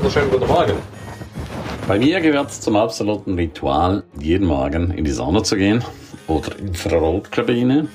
wunderschönen guten Morgen. Bei mir gehört es zum absoluten Ritual, jeden Morgen in die Sauna zu gehen oder Infrarotkabine.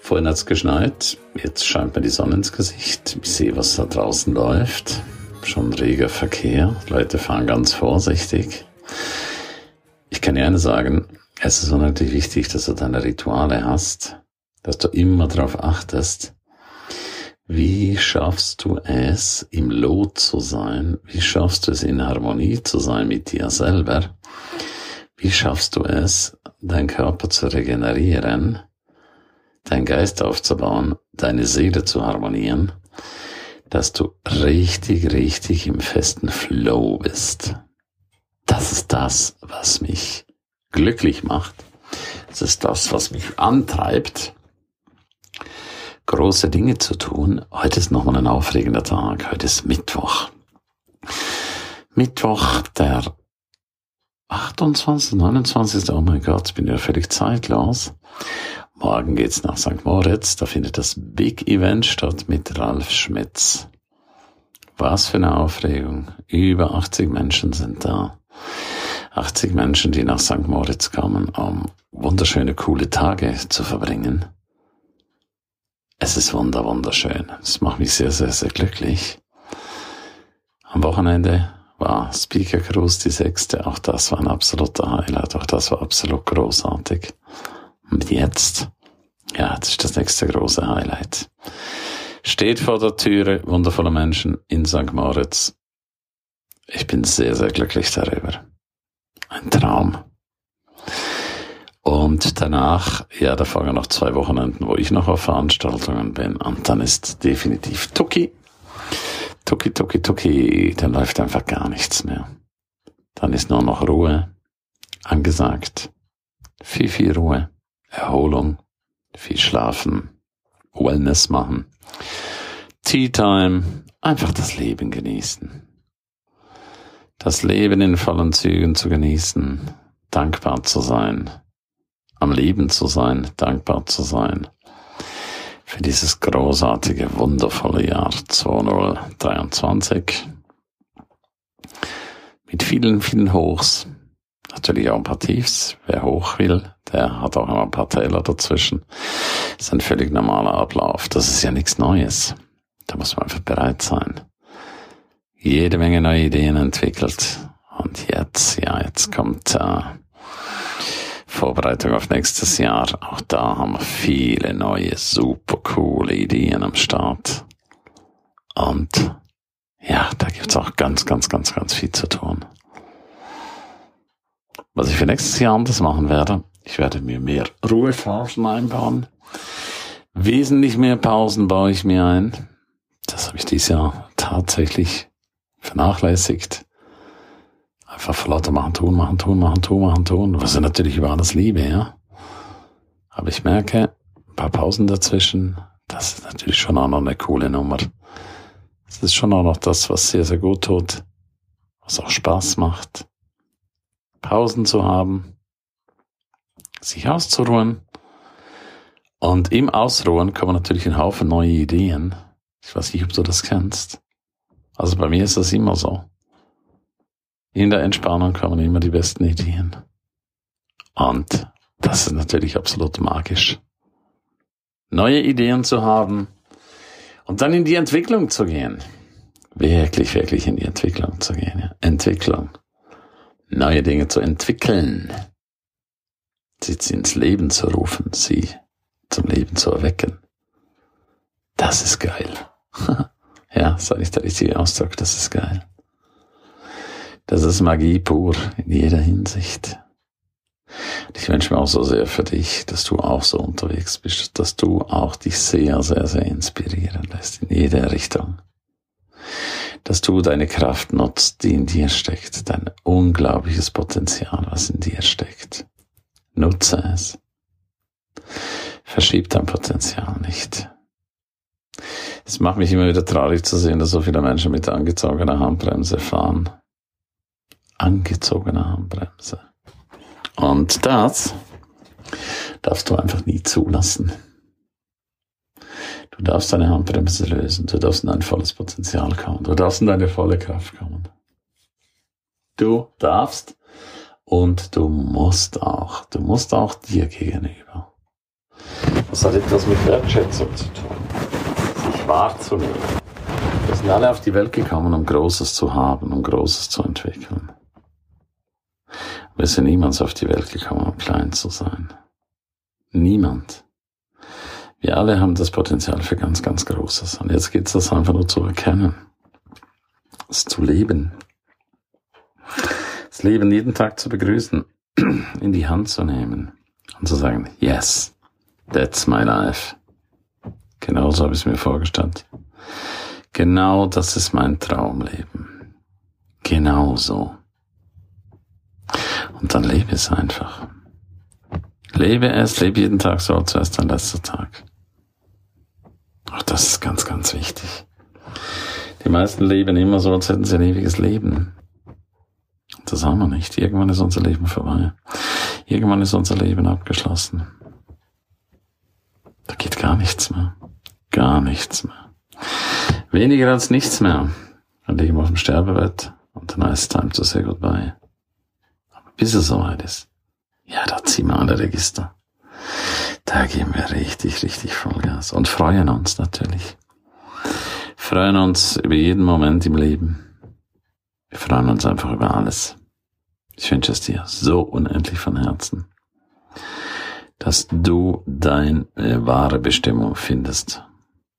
Vorhin hat es geschneit, jetzt scheint mir die Sonne ins Gesicht. Ich sehe, was da draußen läuft. Schon reger Verkehr, Leute fahren ganz vorsichtig. Ich kann gerne sagen, es ist unheimlich wichtig, dass du deine Rituale hast, dass du immer darauf achtest, wie schaffst du es, im Lot zu sein? Wie schaffst du es, in Harmonie zu sein mit dir selber? Wie schaffst du es, deinen Körper zu regenerieren, deinen Geist aufzubauen, deine Seele zu harmonieren, dass du richtig, richtig im festen Flow bist? Das ist das, was mich glücklich macht. Das ist das, was mich antreibt große Dinge zu tun. Heute ist nochmal ein aufregender Tag. Heute ist Mittwoch. Mittwoch, der 28., 29. Oh mein Gott, bin ja völlig zeitlos. Morgen geht's nach St. Moritz. Da findet das Big Event statt mit Ralf Schmitz. Was für eine Aufregung. Über 80 Menschen sind da. 80 Menschen, die nach St. Moritz kommen, um wunderschöne, coole Tage zu verbringen. Es ist wunder, wunderschön. Es macht mich sehr, sehr, sehr glücklich. Am Wochenende war Speaker Cruise die sechste. Auch das war ein absoluter Highlight. Auch das war absolut großartig. Und jetzt, ja, das ist das nächste große Highlight. Steht vor der Türe, wundervolle Menschen in St. Moritz. Ich bin sehr, sehr glücklich darüber. Ein Traum. Und danach, ja, da folgen noch zwei Wochenenden, wo ich noch auf Veranstaltungen bin. Und dann ist definitiv Tuki. Tuki, Tuki, Tuki. Dann läuft einfach gar nichts mehr. Dann ist nur noch Ruhe angesagt. Viel, viel Ruhe. Erholung. Viel schlafen. Wellness machen. Tea Time. Einfach das Leben genießen. Das Leben in vollen Zügen zu genießen. Dankbar zu sein am Leben zu sein, dankbar zu sein für dieses großartige, wundervolle Jahr 2023 mit vielen, vielen Hochs, natürlich auch ein paar Tiefs. Wer hoch will, der hat auch immer ein paar Täler dazwischen. Das ist ein völlig normaler Ablauf. Das ist ja nichts Neues. Da muss man einfach bereit sein. Jede Menge neue Ideen entwickelt. Und jetzt, ja, jetzt kommt äh, Vorbereitung auf nächstes Jahr. Auch da haben wir viele neue, super coole Ideen am Start. Und ja, da gibt's auch ganz, ganz, ganz, ganz viel zu tun. Was ich für nächstes Jahr anders machen werde, ich werde mir mehr Ruhephasen einbauen. Wesentlich mehr Pausen baue ich mir ein. Das habe ich dieses Jahr tatsächlich vernachlässigt. Einfach vor lauter machen, tun, machen, tun, machen, tun, machen, tun. Was ich natürlich über alles liebe, ja. Aber ich merke, ein paar Pausen dazwischen, das ist natürlich schon auch noch eine coole Nummer. Das ist schon auch noch das, was sehr, sehr gut tut, was auch Spaß macht. Pausen zu haben, sich auszuruhen. Und im Ausruhen kommen natürlich ein Haufen neue Ideen. Ich weiß nicht, ob du das kennst. Also bei mir ist das immer so. In der Entspannung kommen immer die besten Ideen. Und das ist natürlich absolut magisch. Neue Ideen zu haben und dann in die Entwicklung zu gehen. Wirklich, wirklich in die Entwicklung zu gehen. Ja. Entwicklung. Neue Dinge zu entwickeln. Sie ins Leben zu rufen, sie zum Leben zu erwecken. Das ist geil. ja, sage ich der richtige Ausdruck, das ist geil. Das ist Magie pur in jeder Hinsicht. Ich wünsche mir auch so sehr für dich, dass du auch so unterwegs bist, dass du auch dich sehr, sehr, sehr inspirieren lässt in jeder Richtung. Dass du deine Kraft nutzt, die in dir steckt, dein unglaubliches Potenzial, was in dir steckt. Nutze es. Verschieb dein Potenzial nicht. Es macht mich immer wieder traurig zu sehen, dass so viele Menschen mit angezogener Handbremse fahren angezogene Handbremse. Und das darfst du einfach nie zulassen. Du darfst deine Handbremse lösen. Du darfst in dein volles Potenzial kommen. Du darfst in deine volle Kraft kommen. Du darfst und du musst auch. Du musst auch dir gegenüber. Das hat etwas mit Wertschätzung zu tun. Sich wahrzunehmen. Wir sind alle auf die Welt gekommen, um Großes zu haben, um Großes zu entwickeln. Wir sind niemals auf die Welt gekommen, um klein zu sein. Niemand. Wir alle haben das Potenzial für ganz, ganz Großes. Und jetzt geht es das einfach nur zu erkennen. Es zu leben. Das Leben jeden Tag zu begrüßen, in die Hand zu nehmen und zu sagen, yes, that's my life. Genau so habe ich es mir vorgestellt. Genau das ist mein Traumleben. Genau so. Und dann lebe es einfach. Lebe es, lebe jeden Tag so, als wäre es dein letzter Tag. Auch das ist ganz, ganz wichtig. Die meisten leben immer so, als hätten sie ein ewiges Leben. Das haben wir nicht. Irgendwann ist unser Leben vorbei. Irgendwann ist unser Leben abgeschlossen. Da geht gar nichts mehr. Gar nichts mehr. Weniger als nichts mehr. Dann liegen wir auf dem Sterbebett und dann ist time to say goodbye. Bis es soweit ist, ja, da ziehen wir alle Register. Da geben wir richtig, richtig Vollgas und freuen uns natürlich. Freuen uns über jeden Moment im Leben. Wir freuen uns einfach über alles. Ich wünsche es dir so unendlich von Herzen, dass du deine wahre Bestimmung findest,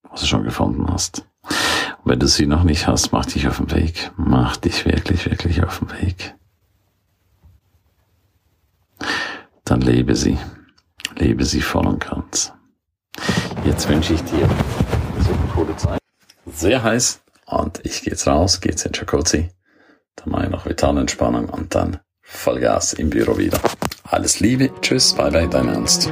was du schon gefunden hast. Und wenn du sie noch nicht hast, mach dich auf den Weg. Mach dich wirklich, wirklich auf den Weg. Dann lebe sie. Lebe sie voll und ganz. Jetzt wünsche ich dir so eine coole Zeit. Sehr heiß. Und ich gehe jetzt raus, geht's in Jacuzzi. Dann mache ich noch vitale Entspannung und dann Vollgas im Büro wieder. Alles Liebe, tschüss, bye bye, dein Ernst.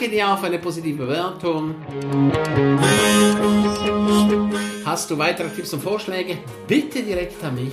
Danke dir für eine positive Bewertung. Hast du weitere Tipps und Vorschläge? Bitte direkt an mich.